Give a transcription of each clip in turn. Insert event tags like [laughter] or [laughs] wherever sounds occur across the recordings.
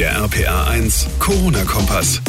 Der RPA 1 Corona-Kompass.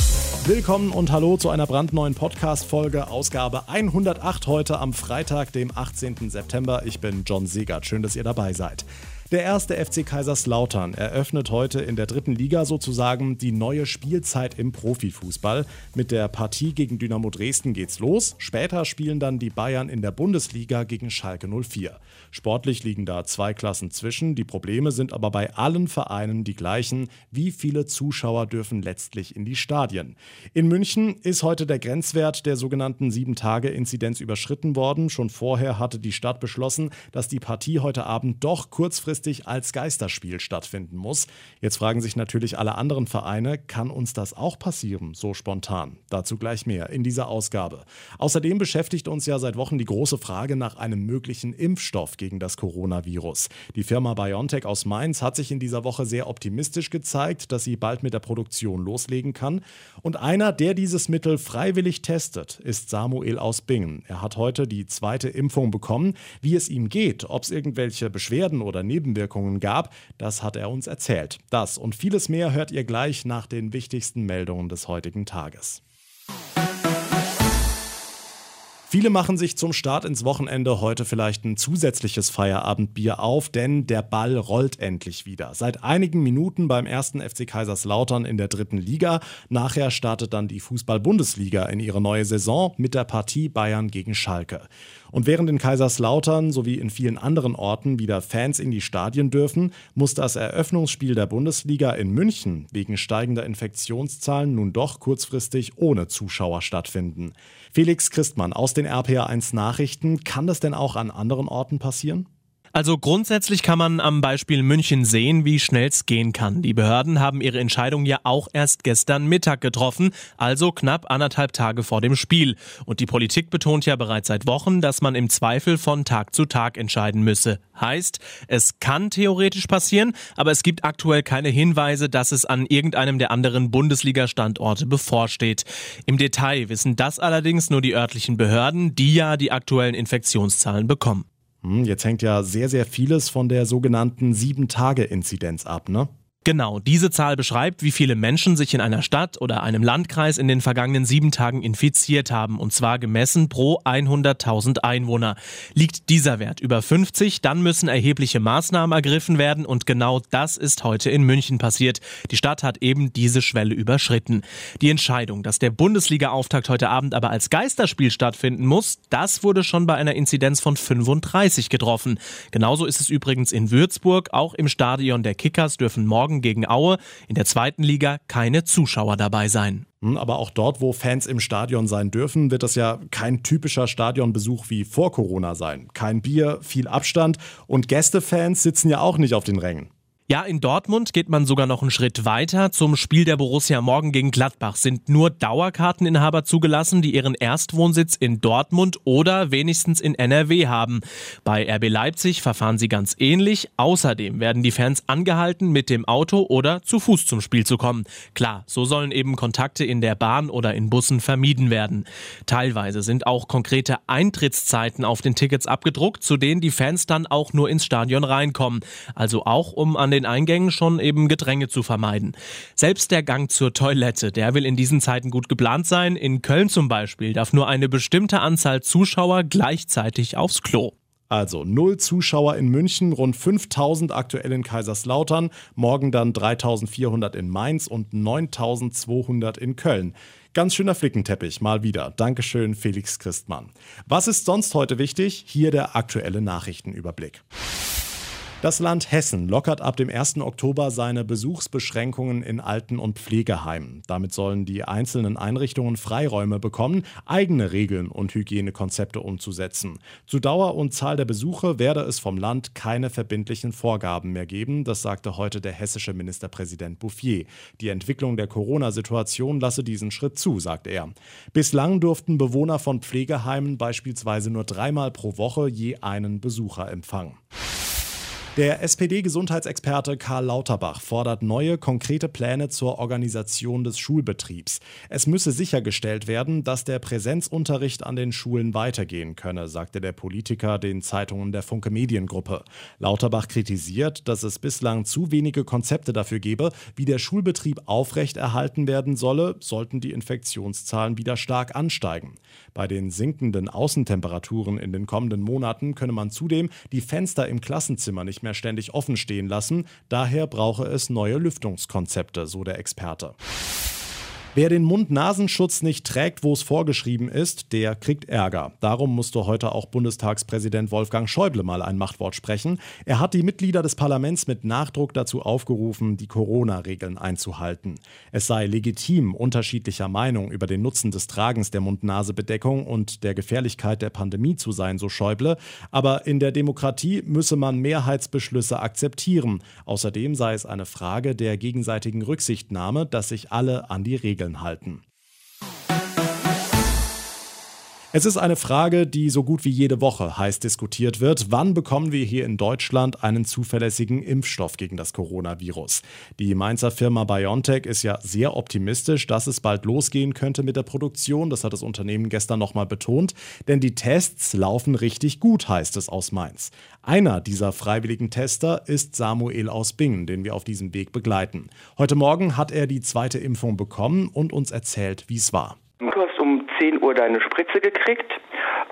Willkommen und hallo zu einer brandneuen Podcast-Folge, Ausgabe 108 heute am Freitag, dem 18. September. Ich bin John Segert. Schön, dass ihr dabei seid. Der erste FC Kaiserslautern eröffnet heute in der dritten Liga sozusagen die neue Spielzeit im Profifußball. Mit der Partie gegen Dynamo Dresden geht's los. Später spielen dann die Bayern in der Bundesliga gegen Schalke 04. Sportlich liegen da zwei Klassen zwischen. Die Probleme sind aber bei allen Vereinen die gleichen. Wie viele Zuschauer dürfen letztlich in die Stadien? In München ist heute der Grenzwert der sogenannten 7-Tage-Inzidenz überschritten worden. Schon vorher hatte die Stadt beschlossen, dass die Partie heute Abend doch kurzfristig kurzfristig als Geisterspiel stattfinden muss. Jetzt fragen sich natürlich alle anderen Vereine, kann uns das auch passieren, so spontan? Dazu gleich mehr in dieser Ausgabe. Außerdem beschäftigt uns ja seit Wochen die große Frage nach einem möglichen Impfstoff gegen das Coronavirus. Die Firma BioNTech aus Mainz hat sich in dieser Woche sehr optimistisch gezeigt, dass sie bald mit der Produktion loslegen kann. Und einer, der dieses Mittel freiwillig testet, ist Samuel aus Bingen. Er hat heute die zweite Impfung bekommen. Wie es ihm geht, ob es irgendwelche Beschwerden oder Nebenwirkungen Nebenwirkungen gab. Das hat er uns erzählt. Das und vieles mehr hört ihr gleich nach den wichtigsten Meldungen des heutigen Tages. Viele machen sich zum Start ins Wochenende heute vielleicht ein zusätzliches Feierabendbier auf, denn der Ball rollt endlich wieder. Seit einigen Minuten beim ersten FC Kaiserslautern in der dritten Liga. Nachher startet dann die Fußball-Bundesliga in ihre neue Saison mit der Partie Bayern gegen Schalke. Und während in Kaiserslautern sowie in vielen anderen Orten wieder Fans in die Stadien dürfen, muss das Eröffnungsspiel der Bundesliga in München wegen steigender Infektionszahlen nun doch kurzfristig ohne Zuschauer stattfinden. Felix Christmann aus den RPA1 Nachrichten, kann das denn auch an anderen Orten passieren? Also grundsätzlich kann man am Beispiel München sehen, wie schnell es gehen kann. Die Behörden haben ihre Entscheidung ja auch erst gestern Mittag getroffen, also knapp anderthalb Tage vor dem Spiel. Und die Politik betont ja bereits seit Wochen, dass man im Zweifel von Tag zu Tag entscheiden müsse. Heißt, es kann theoretisch passieren, aber es gibt aktuell keine Hinweise, dass es an irgendeinem der anderen Bundesliga-Standorte bevorsteht. Im Detail wissen das allerdings nur die örtlichen Behörden, die ja die aktuellen Infektionszahlen bekommen. Hm, jetzt hängt ja sehr, sehr vieles von der sogenannten Sieben-Tage-Inzidenz ab, ne? Genau, diese Zahl beschreibt, wie viele Menschen sich in einer Stadt oder einem Landkreis in den vergangenen sieben Tagen infiziert haben, und zwar gemessen pro 100.000 Einwohner. Liegt dieser Wert über 50, dann müssen erhebliche Maßnahmen ergriffen werden, und genau das ist heute in München passiert. Die Stadt hat eben diese Schwelle überschritten. Die Entscheidung, dass der Bundesliga-Auftakt heute Abend aber als Geisterspiel stattfinden muss, das wurde schon bei einer Inzidenz von 35 getroffen. Genauso ist es übrigens in Würzburg, auch im Stadion der Kickers dürfen morgen morgen gegen Aue in der zweiten Liga keine Zuschauer dabei sein. Hm, aber auch dort, wo Fans im Stadion sein dürfen, wird das ja kein typischer Stadionbesuch wie vor Corona sein. Kein Bier, viel Abstand und Gästefans sitzen ja auch nicht auf den Rängen. Ja, in Dortmund geht man sogar noch einen Schritt weiter. Zum Spiel der Borussia morgen gegen Gladbach sind nur Dauerkarteninhaber zugelassen, die ihren Erstwohnsitz in Dortmund oder wenigstens in NRW haben. Bei RB Leipzig verfahren sie ganz ähnlich. Außerdem werden die Fans angehalten, mit dem Auto oder zu Fuß zum Spiel zu kommen. Klar, so sollen eben Kontakte in der Bahn oder in Bussen vermieden werden. Teilweise sind auch konkrete Eintrittszeiten auf den Tickets abgedruckt, zu denen die Fans dann auch nur ins Stadion reinkommen. Also auch um an den den Eingängen schon eben Gedränge zu vermeiden. Selbst der Gang zur Toilette, der will in diesen Zeiten gut geplant sein. In Köln zum Beispiel darf nur eine bestimmte Anzahl Zuschauer gleichzeitig aufs Klo. Also null Zuschauer in München, rund 5000 aktuell in Kaiserslautern, morgen dann 3400 in Mainz und 9200 in Köln. Ganz schöner Flickenteppich, mal wieder. Dankeschön, Felix Christmann. Was ist sonst heute wichtig? Hier der aktuelle Nachrichtenüberblick. Das Land Hessen lockert ab dem 1. Oktober seine Besuchsbeschränkungen in Alten- und Pflegeheimen. Damit sollen die einzelnen Einrichtungen Freiräume bekommen, eigene Regeln und Hygienekonzepte umzusetzen. Zu Dauer und Zahl der Besuche werde es vom Land keine verbindlichen Vorgaben mehr geben, das sagte heute der hessische Ministerpräsident Bouffier. Die Entwicklung der Corona-Situation lasse diesen Schritt zu, sagt er. Bislang durften Bewohner von Pflegeheimen beispielsweise nur dreimal pro Woche je einen Besucher empfangen. Der SPD-Gesundheitsexperte Karl Lauterbach fordert neue, konkrete Pläne zur Organisation des Schulbetriebs. Es müsse sichergestellt werden, dass der Präsenzunterricht an den Schulen weitergehen könne, sagte der Politiker den Zeitungen der Funke Mediengruppe. Lauterbach kritisiert, dass es bislang zu wenige Konzepte dafür gebe, wie der Schulbetrieb aufrechterhalten werden solle, sollten die Infektionszahlen wieder stark ansteigen. Bei den sinkenden Außentemperaturen in den kommenden Monaten könne man zudem die Fenster im Klassenzimmer nicht mehr ständig offen stehen lassen. Daher brauche es neue Lüftungskonzepte, so der Experte. Wer den Mund-Nasenschutz nicht trägt, wo es vorgeschrieben ist, der kriegt Ärger. Darum musste heute auch Bundestagspräsident Wolfgang Schäuble mal ein Machtwort sprechen. Er hat die Mitglieder des Parlaments mit Nachdruck dazu aufgerufen, die Corona-Regeln einzuhalten. Es sei legitim, unterschiedlicher Meinung über den Nutzen des Tragens der Mund-Nase-Bedeckung und der Gefährlichkeit der Pandemie zu sein, so Schäuble. Aber in der Demokratie müsse man Mehrheitsbeschlüsse akzeptieren. Außerdem sei es eine Frage der gegenseitigen Rücksichtnahme, dass sich alle an die Regeln Regeln halten. Es ist eine Frage, die so gut wie jede Woche heiß diskutiert wird. Wann bekommen wir hier in Deutschland einen zuverlässigen Impfstoff gegen das Coronavirus? Die Mainzer Firma BioNTech ist ja sehr optimistisch, dass es bald losgehen könnte mit der Produktion. Das hat das Unternehmen gestern nochmal betont. Denn die Tests laufen richtig gut, heißt es aus Mainz. Einer dieser freiwilligen Tester ist Samuel aus Bingen, den wir auf diesem Weg begleiten. Heute Morgen hat er die zweite Impfung bekommen und uns erzählt, wie es war. Du hast um 10 Uhr deine Spritze gekriegt.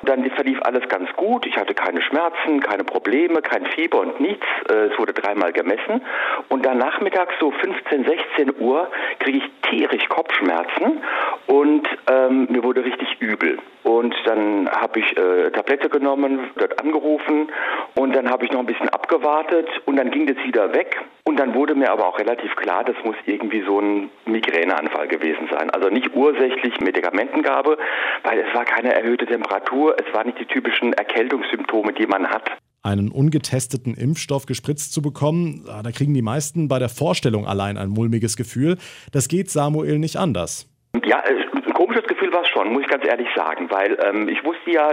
Dann verlief alles ganz gut. Ich hatte keine Schmerzen, keine Probleme, kein Fieber und nichts. Äh, es wurde dreimal gemessen. Und dann nachmittags so 15, 16 Uhr kriege ich tierisch Kopfschmerzen und ähm, mir wurde richtig übel. Und dann habe ich äh, Tablette genommen, dort angerufen und dann habe ich noch ein bisschen abgewartet und dann ging das wieder weg. Und dann wurde mir aber auch relativ klar, das muss irgendwie so ein Migräneanfall gewesen sein. Also nicht ursächlich Medikamentengabe, weil es war keine erhöhte Temperatur, es waren nicht die typischen Erkältungssymptome, die man hat einen ungetesteten Impfstoff gespritzt zu bekommen, da kriegen die meisten bei der Vorstellung allein ein mulmiges Gefühl. Das geht Samuel nicht anders. Ja, äh, ein komisches Gefühl war es schon, muss ich ganz ehrlich sagen, weil ähm, ich wusste ja,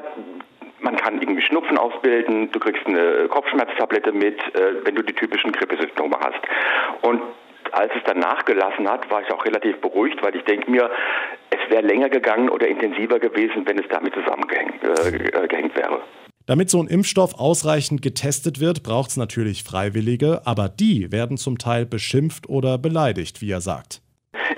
man kann irgendwie Schnupfen ausbilden, du kriegst eine Kopfschmerztablette mit, äh, wenn du die typischen Grippesymptome hast. Und als es dann nachgelassen hat, war ich auch relativ beruhigt, weil ich denke mir, es wäre länger gegangen oder intensiver gewesen, wenn es damit zusammengehängt äh, wäre. Damit so ein Impfstoff ausreichend getestet wird, braucht es natürlich Freiwillige, aber die werden zum Teil beschimpft oder beleidigt, wie er sagt.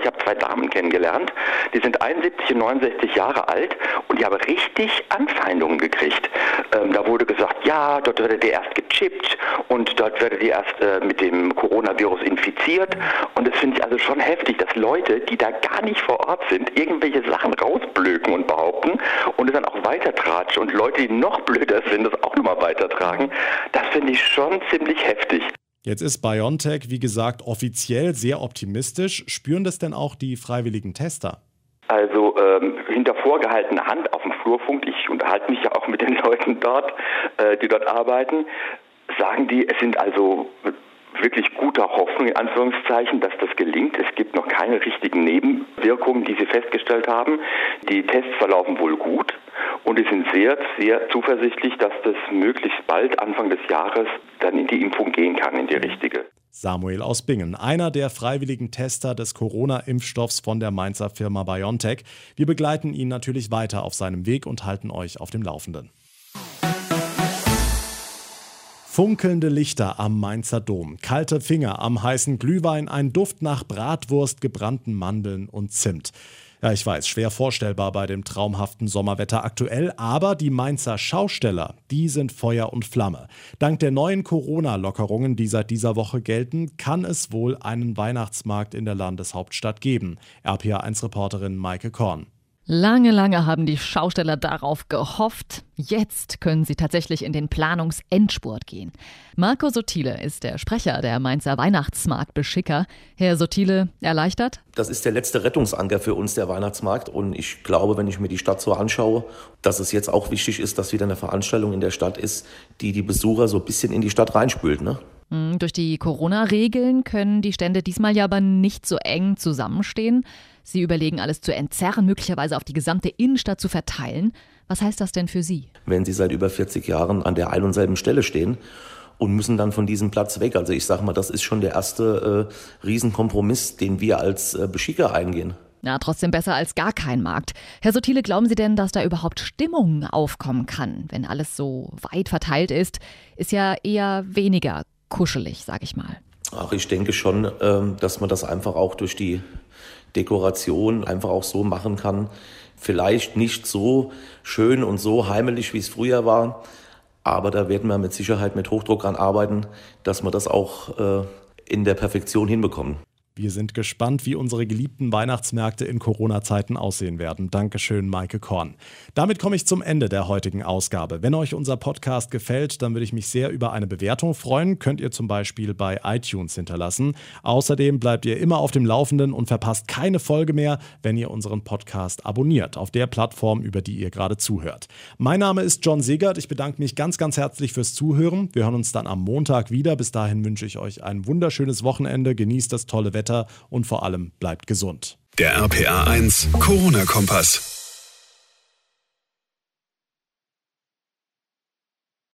Habe zwei Damen kennengelernt, die sind 71 und 69 Jahre alt und die haben richtig Anfeindungen gekriegt. Ähm, da wurde gesagt, ja, dort werdet ihr erst gechippt und dort werdet ihr erst äh, mit dem Coronavirus infiziert. Und das finde ich also schon heftig, dass Leute, die da gar nicht vor Ort sind, irgendwelche Sachen rausblöken und behaupten und es dann auch weitertratschen und Leute, die noch [laughs] blöder sind, das auch nochmal weitertragen. Das finde ich schon ziemlich heftig. Jetzt ist BioNTech, wie gesagt, offiziell sehr optimistisch. Spüren das denn auch die freiwilligen Tester? Also ähm, hinter vorgehaltener Hand auf dem Flurfunk, ich unterhalte mich ja auch mit den [laughs] Leuten dort, äh, die dort arbeiten, sagen die, es sind also wirklich guter Hoffnung, in Anführungszeichen, dass das gelingt. Es gibt noch keine richtigen Nebenwirkungen, die sie festgestellt haben. Die Tests verlaufen wohl gut und sie sind sehr, sehr zuversichtlich, dass das möglichst bald, Anfang des Jahres, dann in die Impfung gehen kann, in die richtige. Samuel aus Bingen, einer der freiwilligen Tester des Corona-Impfstoffs von der Mainzer Firma BioNTech. Wir begleiten ihn natürlich weiter auf seinem Weg und halten euch auf dem Laufenden. Funkelnde Lichter am Mainzer Dom, kalte Finger am heißen Glühwein, ein Duft nach Bratwurst, gebrannten Mandeln und Zimt. Ja, ich weiß, schwer vorstellbar bei dem traumhaften Sommerwetter aktuell, aber die Mainzer Schausteller, die sind Feuer und Flamme. Dank der neuen Corona-Lockerungen, die seit dieser Woche gelten, kann es wohl einen Weihnachtsmarkt in der Landeshauptstadt geben. RPA1-Reporterin Maike Korn. Lange, lange haben die Schausteller darauf gehofft. Jetzt können sie tatsächlich in den Planungsendspurt gehen. Marco Sotile ist der Sprecher der Mainzer Weihnachtsmarktbeschicker. Herr Sotile, erleichtert? Das ist der letzte Rettungsanker für uns, der Weihnachtsmarkt. Und ich glaube, wenn ich mir die Stadt so anschaue, dass es jetzt auch wichtig ist, dass wieder eine Veranstaltung in der Stadt ist, die die Besucher so ein bisschen in die Stadt reinspült. Ne? Hm, durch die Corona-Regeln können die Stände diesmal ja aber nicht so eng zusammenstehen. Sie überlegen, alles zu entzerren, möglicherweise auf die gesamte Innenstadt zu verteilen. Was heißt das denn für Sie? Wenn Sie seit über 40 Jahren an der einen und selben Stelle stehen und müssen dann von diesem Platz weg. Also ich sage mal, das ist schon der erste äh, Riesenkompromiss, den wir als äh, Beschicker eingehen. Ja, trotzdem besser als gar kein Markt. Herr Sotile, glauben Sie denn, dass da überhaupt Stimmung aufkommen kann, wenn alles so weit verteilt ist? Ist ja eher weniger kuschelig, sag ich mal. Ach, ich denke schon, ähm, dass man das einfach auch durch die Dekoration einfach auch so machen kann. Vielleicht nicht so schön und so heimelig, wie es früher war, aber da werden wir mit Sicherheit mit Hochdruck dran arbeiten, dass wir das auch äh, in der Perfektion hinbekommen. Wir sind gespannt, wie unsere geliebten Weihnachtsmärkte in Corona-Zeiten aussehen werden. Dankeschön, Maike Korn. Damit komme ich zum Ende der heutigen Ausgabe. Wenn euch unser Podcast gefällt, dann würde ich mich sehr über eine Bewertung freuen. Könnt ihr zum Beispiel bei iTunes hinterlassen. Außerdem bleibt ihr immer auf dem Laufenden und verpasst keine Folge mehr, wenn ihr unseren Podcast abonniert, auf der Plattform, über die ihr gerade zuhört. Mein Name ist John Segert. Ich bedanke mich ganz, ganz herzlich fürs Zuhören. Wir hören uns dann am Montag wieder. Bis dahin wünsche ich euch ein wunderschönes Wochenende. Genießt das tolle Wetter weiter und vor allem bleibt gesund. Der RPA 1 Corona-Kompass.